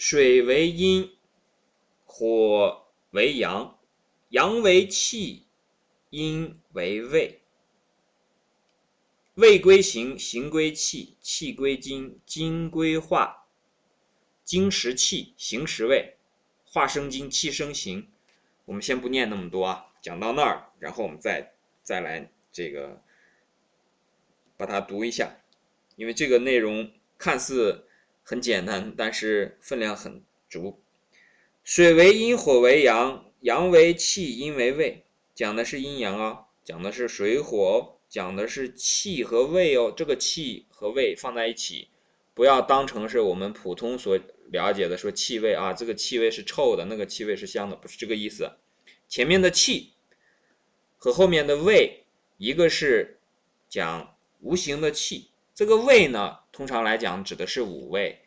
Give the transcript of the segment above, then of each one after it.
水为阴，火为阳，阳为气，阴为胃。胃归形，形归气，气归精，精归化。精实气，形实胃，化生精，气生形。我们先不念那么多啊，讲到那儿，然后我们再再来这个把它读一下，因为这个内容看似。很简单，但是分量很足。水为阴，火为阳，阳为气，阴为胃。讲的是阴阳啊，讲的是水火，讲的是气和胃哦。这个气和胃放在一起，不要当成是我们普通所了解的说气味啊，这个气味是臭的，那个气味是香的，不是这个意思。前面的气和后面的胃，一个是讲无形的气，这个胃呢？通常来讲，指的是五味：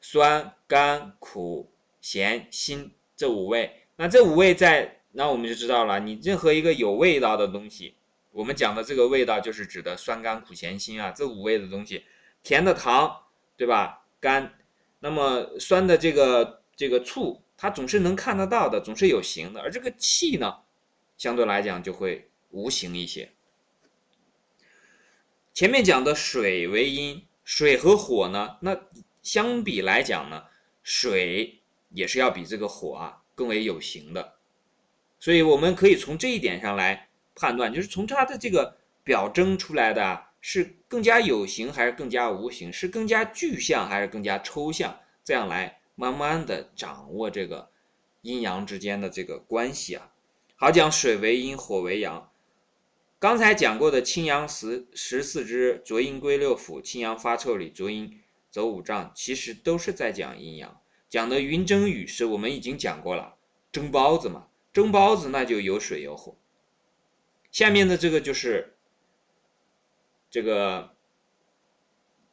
酸、甘、苦、咸、辛这五味。那这五味在，那我们就知道了，你任何一个有味道的东西，我们讲的这个味道就是指的酸、甘、苦、咸、辛啊，这五味的东西。甜的糖，对吧？甘。那么酸的这个这个醋，它总是能看得到的，总是有形的。而这个气呢，相对来讲就会无形一些。前面讲的水为阴，水和火呢，那相比来讲呢，水也是要比这个火啊更为有形的，所以我们可以从这一点上来判断，就是从它的这个表征出来的是更加有形还是更加无形，是更加具象还是更加抽象，这样来慢慢的掌握这个阴阳之间的这个关系啊。好讲水为阴，火为阳。刚才讲过的清阳十十四支，浊阴归六腑，清阳发腠理，浊阴走五脏，其实都是在讲阴阳。讲的云蒸雨湿，我们已经讲过了，蒸包子嘛，蒸包子那就有水有火。下面的这个就是这个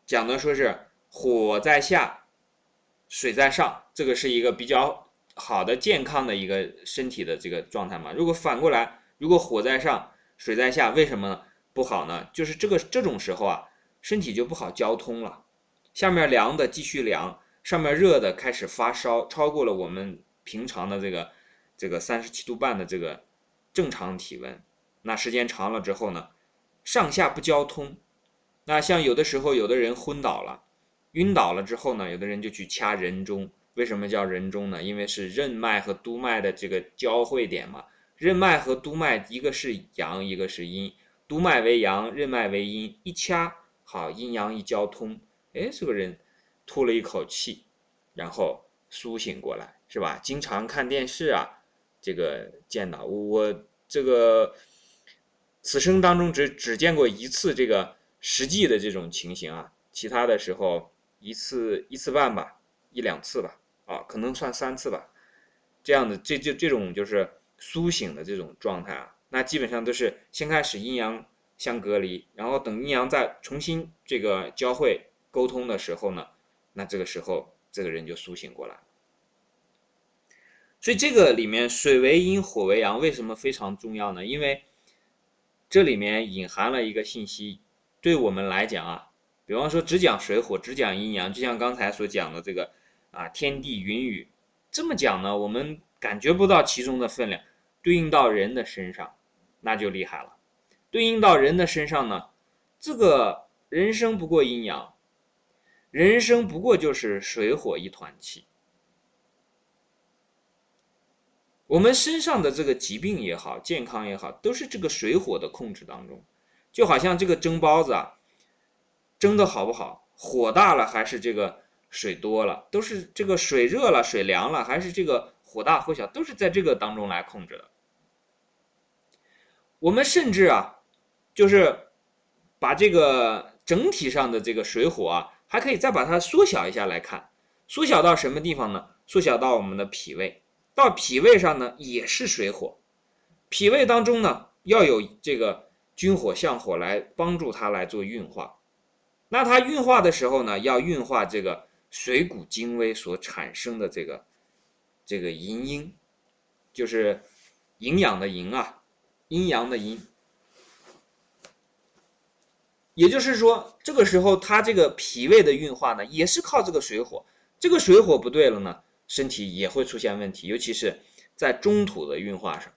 讲的说是火在下，水在上，这个是一个比较好的健康的一个身体的这个状态嘛。如果反过来，如果火在上，水在下，为什么不好呢？就是这个这种时候啊，身体就不好交通了。下面凉的继续凉，上面热的开始发烧，超过了我们平常的这个这个三十七度半的这个正常体温。那时间长了之后呢，上下不交通。那像有的时候有的人昏倒了，晕倒了之后呢，有的人就去掐人中。为什么叫人中呢？因为是任脉和督脉的这个交汇点嘛。任脉和督脉，一个是阳，一个是阴。督脉为阳，任脉为阴。一掐，好，阴阳一交通，哎，这个人吐了一口气，然后苏醒过来，是吧？经常看电视啊，这个见到我这个此生当中只只见过一次这个实际的这种情形啊，其他的时候一次一次半吧，一两次吧，啊，可能算三次吧。这样的这这这种就是。苏醒的这种状态啊，那基本上都是先开始阴阳相隔离，然后等阴阳再重新这个交汇沟通的时候呢，那这个时候这个人就苏醒过来。所以这个里面水为阴，火为阳，为什么非常重要呢？因为这里面隐含了一个信息，对我们来讲啊，比方说只讲水火，只讲阴阳，就像刚才所讲的这个啊天地云雨，这么讲呢，我们。感觉不到其中的分量，对应到人的身上，那就厉害了。对应到人的身上呢，这个人生不过阴阳，人生不过就是水火一团气。我们身上的这个疾病也好，健康也好，都是这个水火的控制当中。就好像这个蒸包子啊，蒸的好不好，火大了还是这个水多了，都是这个水热了，水凉了，还是这个。火大火小都是在这个当中来控制的。我们甚至啊，就是把这个整体上的这个水火啊，还可以再把它缩小一下来看。缩小到什么地方呢？缩小到我们的脾胃。到脾胃上呢，也是水火。脾胃当中呢，要有这个君火相火来帮助它来做运化。那它运化的时候呢，要运化这个水谷精微所产生的这个。这个营阴，就是营养的营啊，阴阳的阴。也就是说，这个时候他这个脾胃的运化呢，也是靠这个水火。这个水火不对了呢，身体也会出现问题，尤其是在中土的运化上。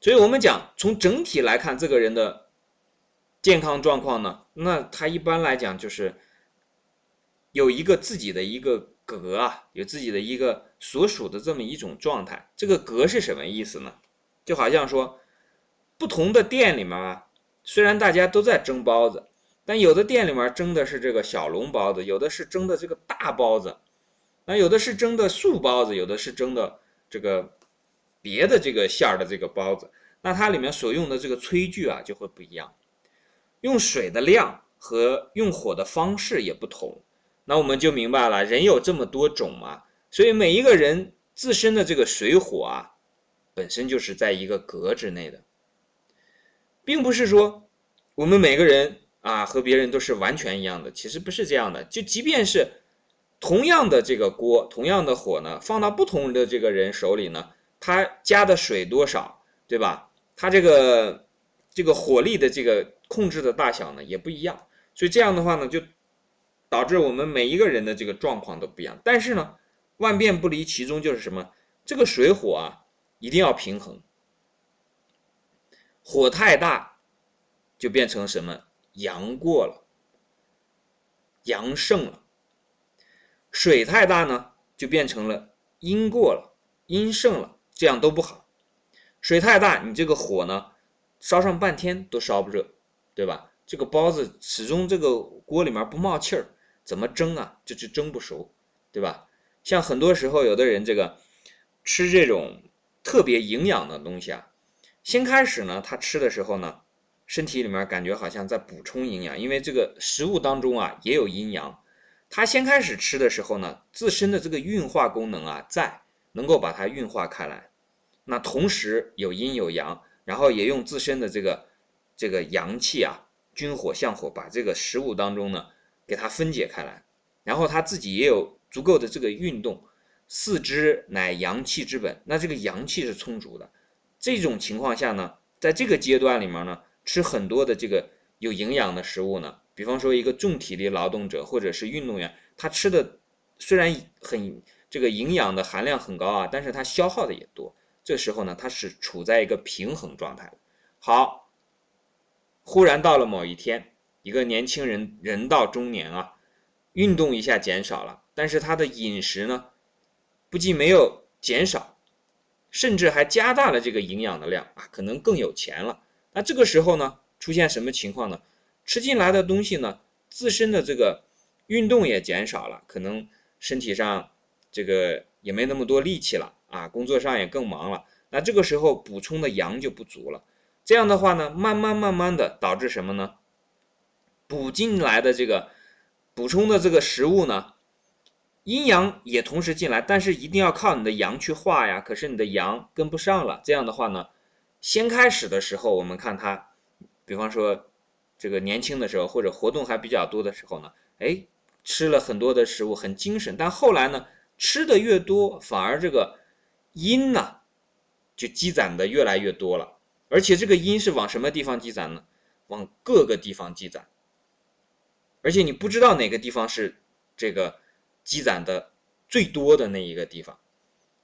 所以我们讲从整体来看，这个人的健康状况呢，那他一般来讲就是有一个自己的一个格啊，有自己的一个所属的这么一种状态。这个格是什么意思呢？就好像说，不同的店里面啊，虽然大家都在蒸包子。但有的店里面蒸的是这个小笼包子，有的是蒸的这个大包子，那有的是蒸的素包子，有的是蒸的这个别的这个馅儿的这个包子，那它里面所用的这个炊具啊就会不一样，用水的量和用火的方式也不同，那我们就明白了，人有这么多种嘛，所以每一个人自身的这个水火啊，本身就是在一个格之内的，并不是说我们每个人。啊，和别人都是完全一样的，其实不是这样的。就即便是同样的这个锅，同样的火呢，放到不同的这个人手里呢，他加的水多少，对吧？他这个这个火力的这个控制的大小呢，也不一样。所以这样的话呢，就导致我们每一个人的这个状况都不一样。但是呢，万变不离其宗，就是什么？这个水火啊，一定要平衡。火太大，就变成什么？阳过了，阳盛了；水太大呢，就变成了阴过了，阴盛了，这样都不好。水太大，你这个火呢，烧上半天都烧不热，对吧？这个包子始终这个锅里面不冒气儿，怎么蒸啊？就就蒸不熟，对吧？像很多时候，有的人这个吃这种特别营养的东西啊，先开始呢，他吃的时候呢。身体里面感觉好像在补充营养，因为这个食物当中啊也有阴阳。他先开始吃的时候呢，自身的这个运化功能啊在，能够把它运化开来。那同时有阴有阳，然后也用自身的这个这个阳气啊，君火相火，把这个食物当中呢给它分解开来。然后他自己也有足够的这个运动，四肢乃阳气之本，那这个阳气是充足的。这种情况下呢，在这个阶段里面呢。吃很多的这个有营养的食物呢，比方说一个重体力劳动者或者是运动员，他吃的虽然很这个营养的含量很高啊，但是他消耗的也多。这时候呢，他是处在一个平衡状态。好，忽然到了某一天，一个年轻人人到中年啊，运动一下减少了，但是他的饮食呢，不仅没有减少，甚至还加大了这个营养的量啊，可能更有钱了。那这个时候呢，出现什么情况呢？吃进来的东西呢，自身的这个运动也减少了，可能身体上这个也没那么多力气了啊，工作上也更忙了。那这个时候补充的阳就不足了，这样的话呢，慢慢慢慢的导致什么呢？补进来的这个补充的这个食物呢，阴阳也同时进来，但是一定要靠你的阳去化呀。可是你的阳跟不上了，这样的话呢？先开始的时候，我们看他，比方说，这个年轻的时候或者活动还比较多的时候呢，哎，吃了很多的食物，很精神。但后来呢，吃的越多，反而这个阴呢，就积攒的越来越多了。而且这个阴是往什么地方积攒呢？往各个地方积攒。而且你不知道哪个地方是这个积攒的最多的那一个地方。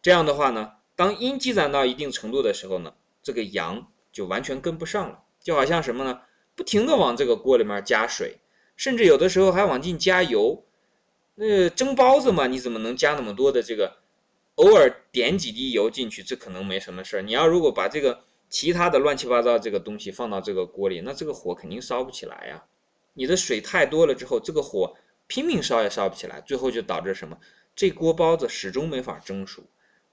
这样的话呢，当阴积攒到一定程度的时候呢，这个阳就完全跟不上了，就好像什么呢？不停的往这个锅里面加水，甚至有的时候还往进加油。那蒸包子嘛，你怎么能加那么多的这个？偶尔点几滴油进去，这可能没什么事儿。你要如果把这个其他的乱七八糟这个东西放到这个锅里，那这个火肯定烧不起来呀。你的水太多了之后，这个火拼命烧也烧不起来，最后就导致什么？这锅包子始终没法蒸熟。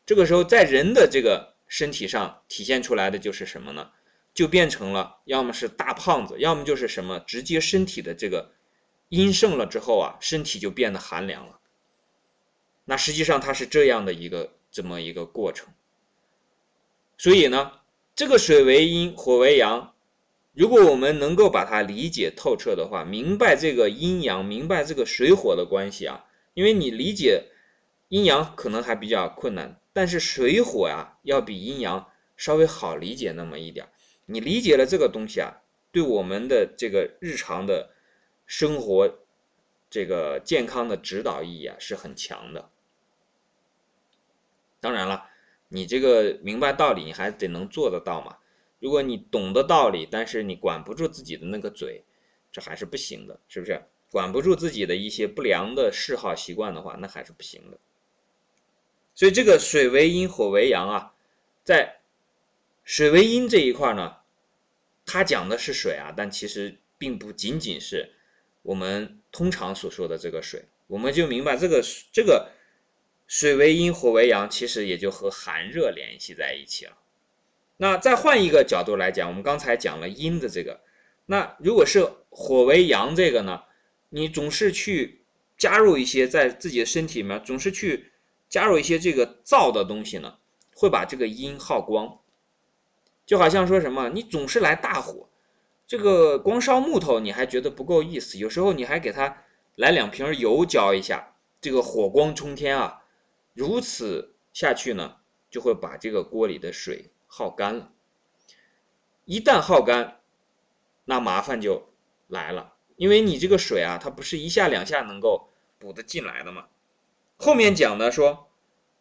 这个时候在人的这个。身体上体现出来的就是什么呢？就变成了要么是大胖子，要么就是什么直接身体的这个阴盛了之后啊，身体就变得寒凉了。那实际上它是这样的一个这么一个过程。所以呢，这个水为阴，火为阳，如果我们能够把它理解透彻的话，明白这个阴阳，明白这个水火的关系啊，因为你理解阴阳可能还比较困难。但是水火呀，要比阴阳稍微好理解那么一点你理解了这个东西啊，对我们的这个日常的生活这个健康的指导意义啊是很强的。当然了，你这个明白道理，你还得能做得到嘛。如果你懂得道理，但是你管不住自己的那个嘴，这还是不行的，是不是？管不住自己的一些不良的嗜好习惯的话，那还是不行的。所以这个水为阴，火为阳啊，在水为阴这一块呢，它讲的是水啊，但其实并不仅仅是我们通常所说的这个水。我们就明白这个这个水为阴，火为阳，其实也就和寒热联系在一起了。那再换一个角度来讲，我们刚才讲了阴的这个，那如果是火为阳这个呢？你总是去加入一些在自己的身体里面，总是去加入一些这个燥的东西呢，会把这个阴耗光。就好像说什么，你总是来大火，这个光烧木头你还觉得不够意思，有时候你还给它来两瓶油浇一下，这个火光冲天啊！如此下去呢，就会把这个锅里的水。耗干了，一旦耗干，那麻烦就来了。因为你这个水啊，它不是一下两下能够补得进来的嘛。后面讲的说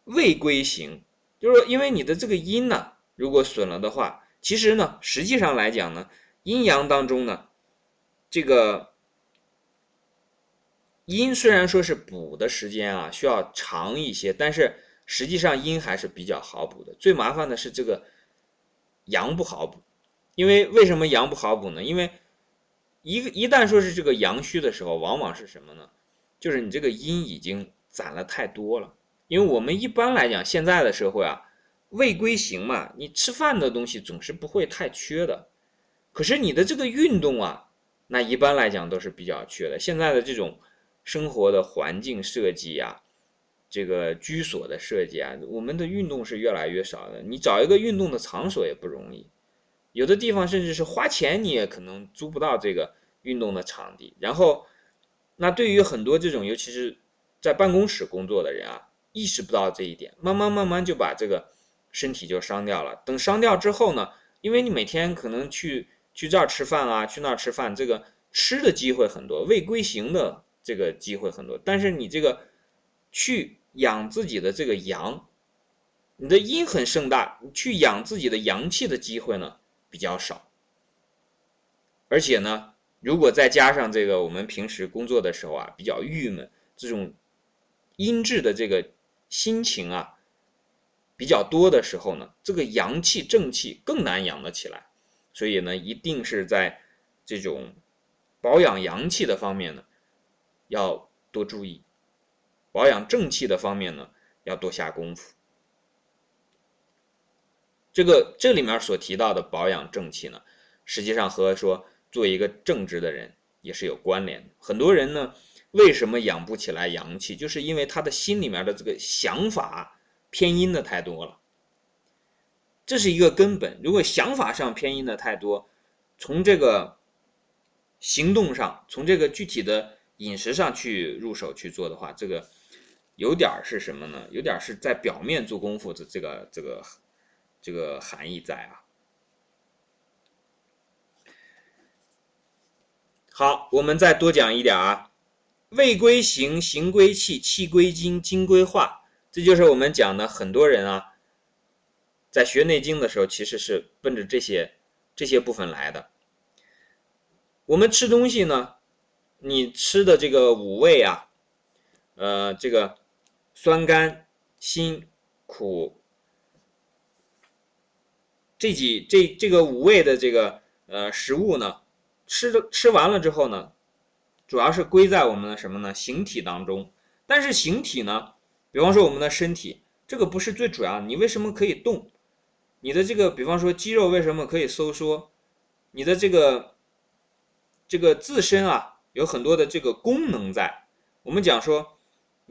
未归行，就是说，因为你的这个阴呢，如果损了的话，其实呢，实际上来讲呢，阴阳当中呢，这个阴虽然说是补的时间啊需要长一些，但是实际上阴还是比较好补的。最麻烦的是这个。阳不好补，因为为什么阳不好补呢？因为一个一旦说是这个阳虚的时候，往往是什么呢？就是你这个阴已经攒了太多了。因为我们一般来讲，现在的社会啊，胃归行嘛，你吃饭的东西总是不会太缺的。可是你的这个运动啊，那一般来讲都是比较缺的。现在的这种生活的环境设计啊。这个居所的设计啊，我们的运动是越来越少的。你找一个运动的场所也不容易，有的地方甚至是花钱你也可能租不到这个运动的场地。然后，那对于很多这种尤其是在办公室工作的人啊，意识不到这一点，慢慢慢慢就把这个身体就伤掉了。等伤掉之后呢，因为你每天可能去去这儿吃饭啊，去那儿吃饭，这个吃的机会很多，未归行的这个机会很多，但是你这个去。养自己的这个阳，你的阴很盛大，你去养自己的阳气的机会呢比较少。而且呢，如果再加上这个我们平时工作的时候啊比较郁闷，这种阴质的这个心情啊比较多的时候呢，这个阳气正气更难养得起来。所以呢，一定是在这种保养阳气的方面呢要多注意。保养正气的方面呢，要多下功夫。这个这里面所提到的保养正气呢，实际上和说做一个正直的人也是有关联。很多人呢，为什么养不起来阳气，就是因为他的心里面的这个想法偏阴的太多了。这是一个根本。如果想法上偏阴的太多，从这个行动上，从这个具体的饮食上去入手去做的话，这个。有点是什么呢？有点是在表面做功夫的这个这个这个含义在啊。好，我们再多讲一点啊。胃归形，形归气，气归精，精归化。这就是我们讲的很多人啊，在学内经的时候，其实是奔着这些这些部分来的。我们吃东西呢，你吃的这个五味啊，呃，这个。酸、甘、辛、苦，这几这这个五味的这个呃食物呢，吃的吃完了之后呢，主要是归在我们的什么呢？形体当中。但是形体呢，比方说我们的身体，这个不是最主要。你为什么可以动？你的这个，比方说肌肉为什么可以收缩？你的这个这个自身啊，有很多的这个功能在。我们讲说。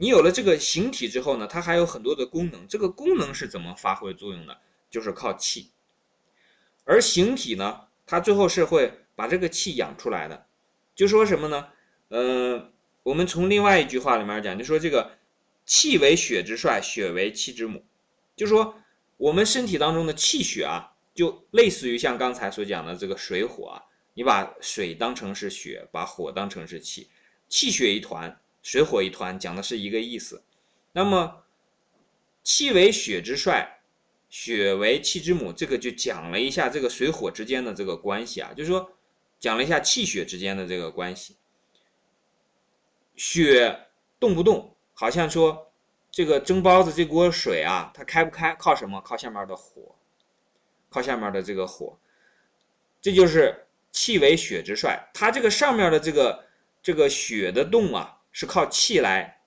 你有了这个形体之后呢，它还有很多的功能。这个功能是怎么发挥作用的？就是靠气。而形体呢，它最后是会把这个气养出来的。就说什么呢？呃，我们从另外一句话里面讲，就说这个气为血之帅，血为气之母。就说我们身体当中的气血啊，就类似于像刚才所讲的这个水火啊。你把水当成是血，把火当成是气。气血一团，水火一团，讲的是一个意思。那么气为血之帅，血为气之母，这个就讲了一下这个水火之间的这个关系啊，就是说讲了一下气血之间的这个关系。血动不动，好像说这个蒸包子这锅水啊，它开不开靠什么？靠下面的火，靠下面的这个火，这就是气为血之帅。它这个上面的这个这个血的动啊，是靠气来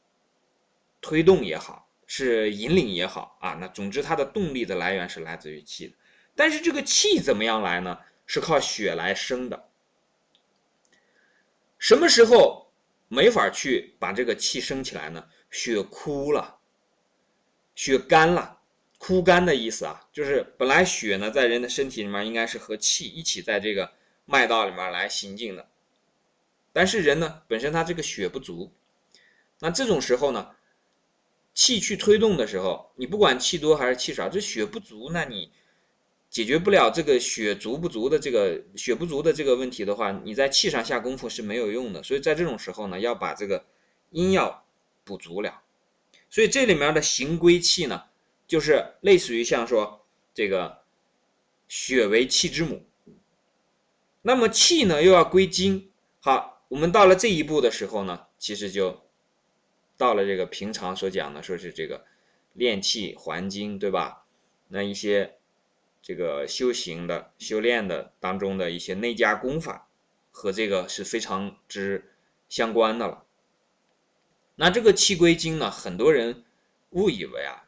推动也好，是引领也好啊。那总之，它的动力的来源是来自于气的。但是这个气怎么样来呢？是靠血来生的。什么时候？没法去把这个气升起来呢，血枯了，血干了，枯干的意思啊，就是本来血呢在人的身体里面应该是和气一起在这个脉道里面来行进的，但是人呢本身他这个血不足，那这种时候呢，气去推动的时候，你不管气多还是气少，这血不足，那你。解决不了这个血足不足的这个血不足的这个问题的话，你在气上下功夫是没有用的。所以在这种时候呢，要把这个阴要补足了。所以这里面的行归气呢，就是类似于像说这个血为气之母，那么气呢又要归精。好，我们到了这一步的时候呢，其实就到了这个平常所讲的，说是这个练气还经，对吧？那一些。这个修行的、修炼的当中的一些内家功法，和这个是非常之相关的了。那这个气归经呢，很多人误以为啊，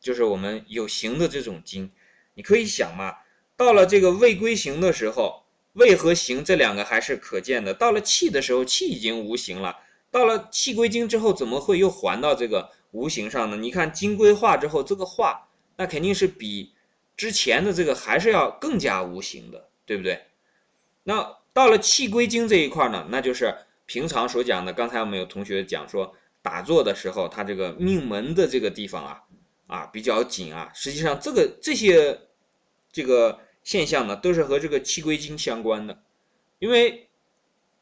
就是我们有形的这种经。你可以想嘛，到了这个未归形的时候，胃和形这两个还是可见的。到了气的时候，气已经无形了。到了气归经之后，怎么会又还到这个无形上呢？你看经归化之后，这个化那肯定是比。之前的这个还是要更加无形的，对不对？那到了气归经这一块呢，那就是平常所讲的。刚才我们有同学讲说，打坐的时候，他这个命门的这个地方啊，啊比较紧啊。实际上，这个这些这个现象呢，都是和这个气归经相关的。因为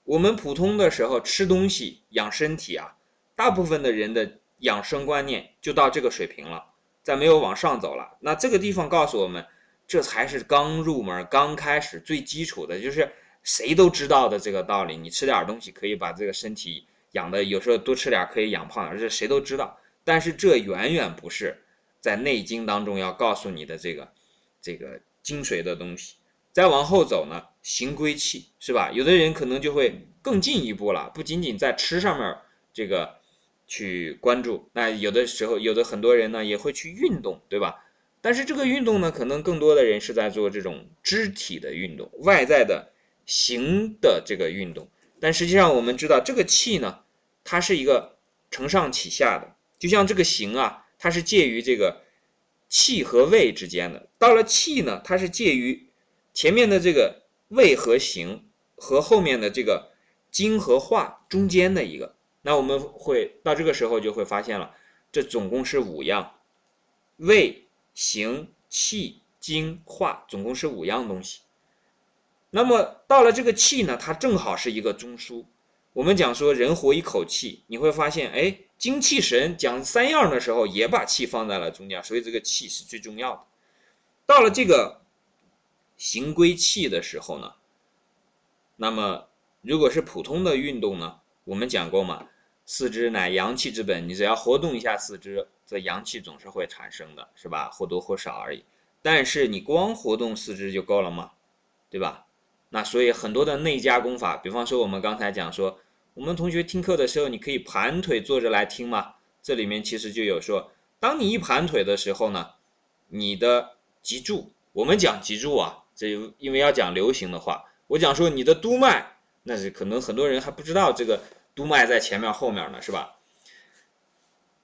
我们普通的时候吃东西养身体啊，大部分的人的养生观念就到这个水平了。再没有往上走了，那这个地方告诉我们，这才是刚入门、刚开始最基础的，就是谁都知道的这个道理。你吃点东西可以把这个身体养的，有时候多吃点可以养胖，这谁都知道。但是这远远不是在《内经》当中要告诉你的这个这个精髓的东西。再往后走呢，行归气是吧？有的人可能就会更进一步了，不仅仅在吃上面这个。去关注，那有的时候，有的很多人呢也会去运动，对吧？但是这个运动呢，可能更多的人是在做这种肢体的运动，外在的形的这个运动。但实际上，我们知道这个气呢，它是一个承上启下的，就像这个形啊，它是介于这个气和胃之间的。到了气呢，它是介于前面的这个胃和形和后面的这个精和化中间的一个。那我们会到这个时候就会发现了，这总共是五样，胃、形、气、精、化，总共是五样东西。那么到了这个气呢，它正好是一个中枢。我们讲说人活一口气，你会发现，哎，精气神讲三样的时候，也把气放在了中间，所以这个气是最重要的。到了这个行归气的时候呢，那么如果是普通的运动呢？我们讲过嘛，四肢乃阳气之本，你只要活动一下四肢，这阳气总是会产生的，是吧？或多或少而已。但是你光活动四肢就够了吗？对吧？那所以很多的内家功法，比方说我们刚才讲说，我们同学听课的时候，你可以盘腿坐着来听嘛。这里面其实就有说，当你一盘腿的时候呢，你的脊柱，我们讲脊柱啊，这因为要讲流行的话，我讲说你的督脉，那是可能很多人还不知道这个。督脉在前面后面呢，是吧？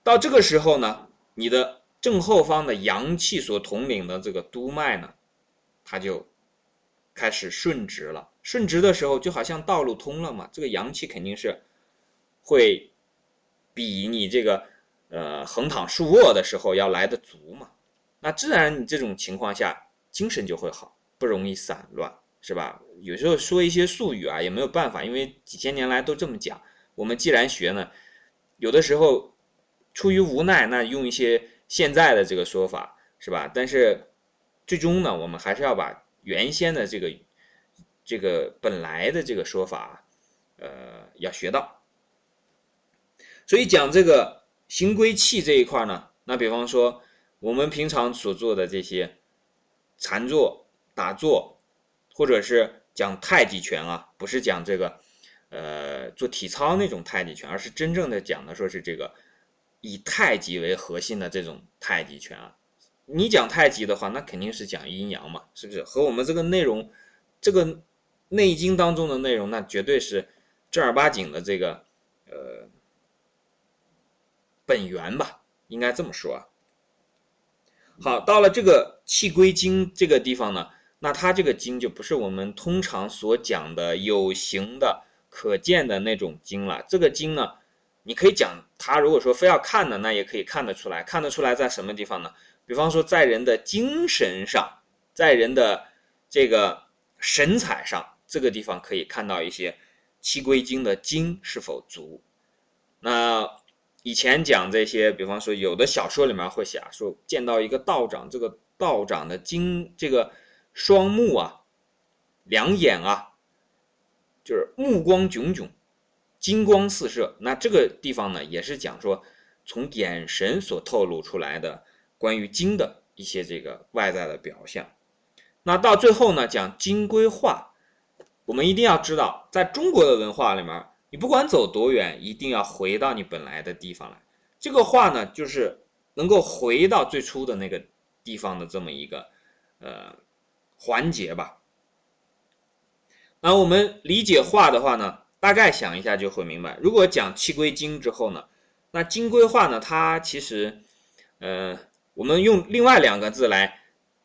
到这个时候呢，你的正后方的阳气所统领的这个督脉呢，它就开始顺直了。顺直的时候，就好像道路通了嘛，这个阳气肯定是会比你这个呃横躺竖卧的时候要来的足嘛。那自然你这种情况下精神就会好，不容易散乱，是吧？有时候说一些术语啊，也没有办法，因为几千年来都这么讲。我们既然学呢，有的时候出于无奈，那用一些现在的这个说法是吧？但是最终呢，我们还是要把原先的这个这个本来的这个说法，呃，要学到。所以讲这个行归气这一块呢，那比方说我们平常所做的这些禅坐、打坐，或者是讲太极拳啊，不是讲这个。呃，做体操那种太极拳，而是真正的讲的说是这个以太极为核心的这种太极拳啊。你讲太极的话，那肯定是讲阴阳嘛，是不是？和我们这个内容，这个《内经》当中的内容，那绝对是正儿八经的这个呃本源吧，应该这么说。好，到了这个气归经这个地方呢，那它这个经就不是我们通常所讲的有形的。可见的那种经了，这个经呢，你可以讲它。如果说非要看的，那也可以看得出来，看得出来在什么地方呢？比方说在人的精神上，在人的这个神采上，这个地方可以看到一些七归经的经是否足。那以前讲这些，比方说有的小说里面会写说，见到一个道长，这个道长的经，这个双目啊，两眼啊。就是目光炯炯，金光四射。那这个地方呢，也是讲说从眼神所透露出来的关于金的一些这个外在的表象。那到最后呢，讲金归化，我们一定要知道，在中国的文化里面，你不管走多远，一定要回到你本来的地方来。这个化呢，就是能够回到最初的那个地方的这么一个呃环节吧。那我们理解化的话呢，大概想一下就会明白。如果讲气归经之后呢，那经归化呢，它其实，呃，我们用另外两个字来，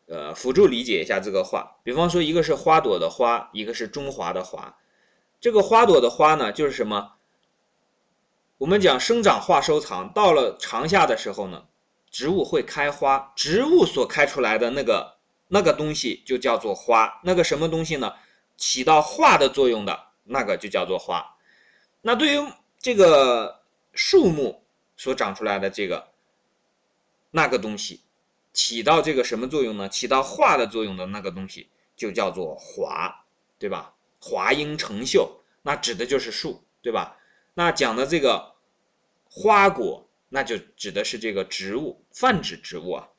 呃，辅助理解一下这个话。比方说，一个是花朵的花，一个是中华的华。这个花朵的花呢，就是什么？我们讲生长化收藏，到了长夏的时候呢，植物会开花，植物所开出来的那个那个东西就叫做花。那个什么东西呢？起到化的作用的那个就叫做花，那对于这个树木所长出来的这个那个东西，起到这个什么作用呢？起到化的作用的那个东西就叫做华，对吧？华英成秀，那指的就是树，对吧？那讲的这个花果，那就指的是这个植物，泛指植物啊。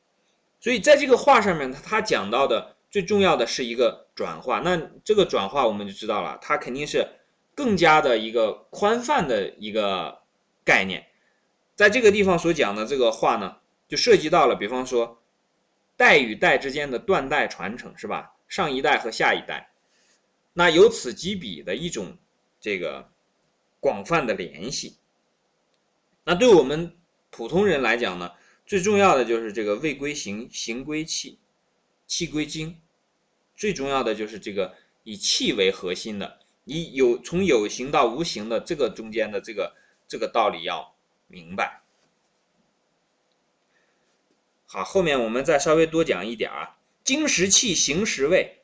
所以在这个画上面，他他讲到的。最重要的是一个转化，那这个转化我们就知道了，它肯定是更加的一个宽泛的一个概念。在这个地方所讲的这个话呢，就涉及到了，比方说代与代之间的断代传承，是吧？上一代和下一代，那由此及彼的一种这个广泛的联系。那对我们普通人来讲呢，最重要的就是这个位归形，形归气。气归经，最重要的就是这个以气为核心的，以有从有形到无形的这个中间的这个这个道理要明白。好，后面我们再稍微多讲一点啊，经实气，行实味。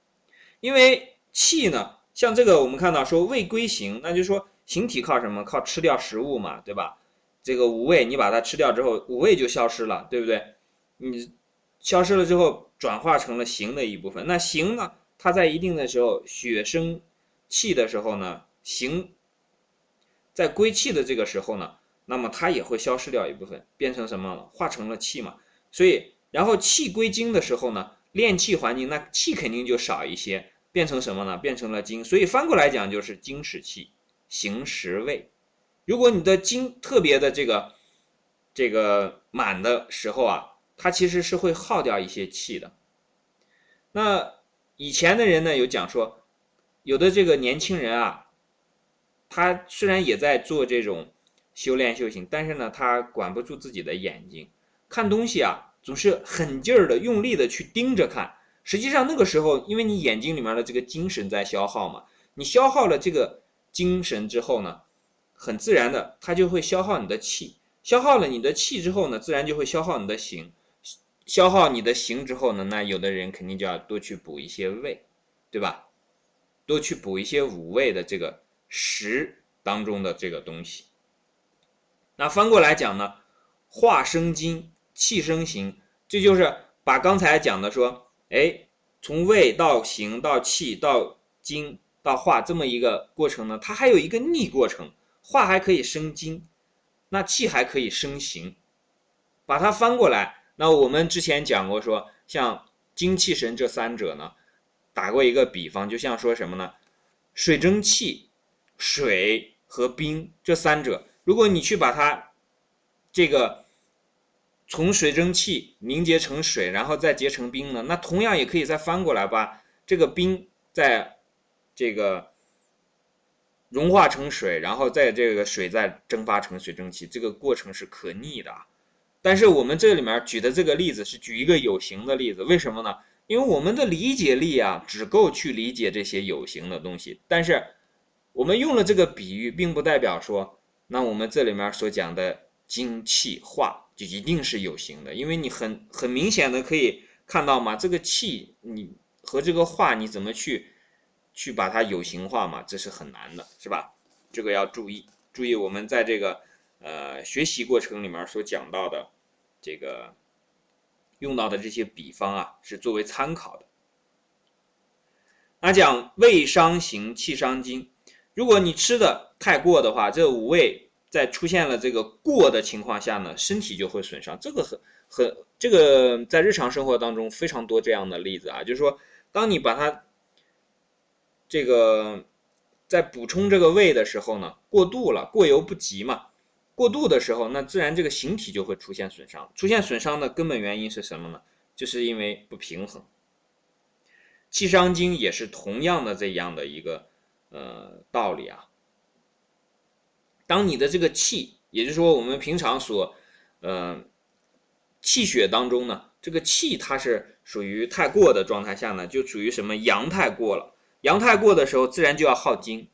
因为气呢，像这个我们看到说味归形，那就说形体靠什么？靠吃掉食物嘛，对吧？这个五味你把它吃掉之后，五味就消失了，对不对？你。消失了之后，转化成了形的一部分。那形呢？它在一定的时候，血生气的时候呢，形在归气的这个时候呢，那么它也会消失掉一部分，变成什么了？化成了气嘛。所以，然后气归经的时候呢，炼气环境，那气肯定就少一些，变成什么呢？变成了精。所以翻过来讲，就是精使气，形实味。如果你的精特别的这个这个满的时候啊。它其实是会耗掉一些气的。那以前的人呢，有讲说，有的这个年轻人啊，他虽然也在做这种修炼修行，但是呢，他管不住自己的眼睛，看东西啊，总是狠劲儿的、用力的去盯着看。实际上那个时候，因为你眼睛里面的这个精神在消耗嘛，你消耗了这个精神之后呢，很自然的，它就会消耗你的气。消耗了你的气之后呢，自然就会消耗你的形。消耗你的形之后呢，那有的人肯定就要多去补一些胃，对吧？多去补一些五味的这个食当中的这个东西。那翻过来讲呢，化生精，气生形，这就是把刚才讲的说，哎，从味到形到气到精到化这么一个过程呢，它还有一个逆过程，化还可以生精，那气还可以生形，把它翻过来。那我们之前讲过说，像精气神这三者呢，打过一个比方，就像说什么呢？水蒸气、水和冰这三者，如果你去把它这个从水蒸气凝结成水，然后再结成冰呢，那同样也可以再翻过来，把这个冰在。这个融化成水，然后在这个水再蒸发成水蒸气，这个过程是可逆的。但是我们这里面举的这个例子是举一个有形的例子，为什么呢？因为我们的理解力啊，只够去理解这些有形的东西。但是我们用了这个比喻，并不代表说，那我们这里面所讲的精气化就一定是有形的，因为你很很明显的可以看到嘛，这个气你和这个化你怎么去？去把它有形化嘛，这是很难的，是吧？这个要注意，注意我们在这个呃学习过程里面所讲到的这个用到的这些比方啊，是作为参考的。那讲胃伤行，气伤津。如果你吃的太过的话，这五味在出现了这个过的情况下呢，身体就会损伤。这个很很这个在日常生活当中非常多这样的例子啊，就是说当你把它这个在补充这个胃的时候呢，过度了，过犹不及嘛。过度的时候，那自然这个形体就会出现损伤。出现损伤的根本原因是什么呢？就是因为不平衡。气伤精也是同样的这样的一个呃道理啊。当你的这个气，也就是说我们平常所呃气血当中呢，这个气它是属于太过的状态下呢，就属于什么阳太过了。阳太过的时候，自然就要耗精，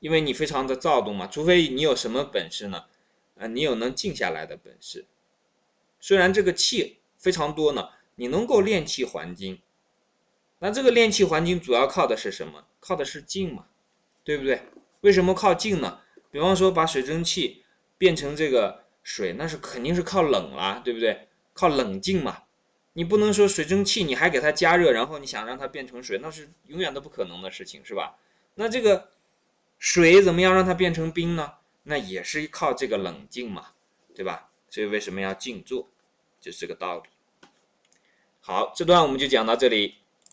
因为你非常的躁动嘛。除非你有什么本事呢？啊，你有能静下来的本事。虽然这个气非常多呢，你能够练气还精。那这个练气还精主要靠的是什么？靠的是静嘛，对不对？为什么靠静呢？比方说把水蒸气变成这个水，那是肯定是靠冷了，对不对？靠冷静嘛。你不能说水蒸气，你还给它加热，然后你想让它变成水，那是永远都不可能的事情，是吧？那这个水怎么样让它变成冰呢？那也是靠这个冷静嘛，对吧？所以为什么要静坐，就是这个道理。好，这段我们就讲到这里。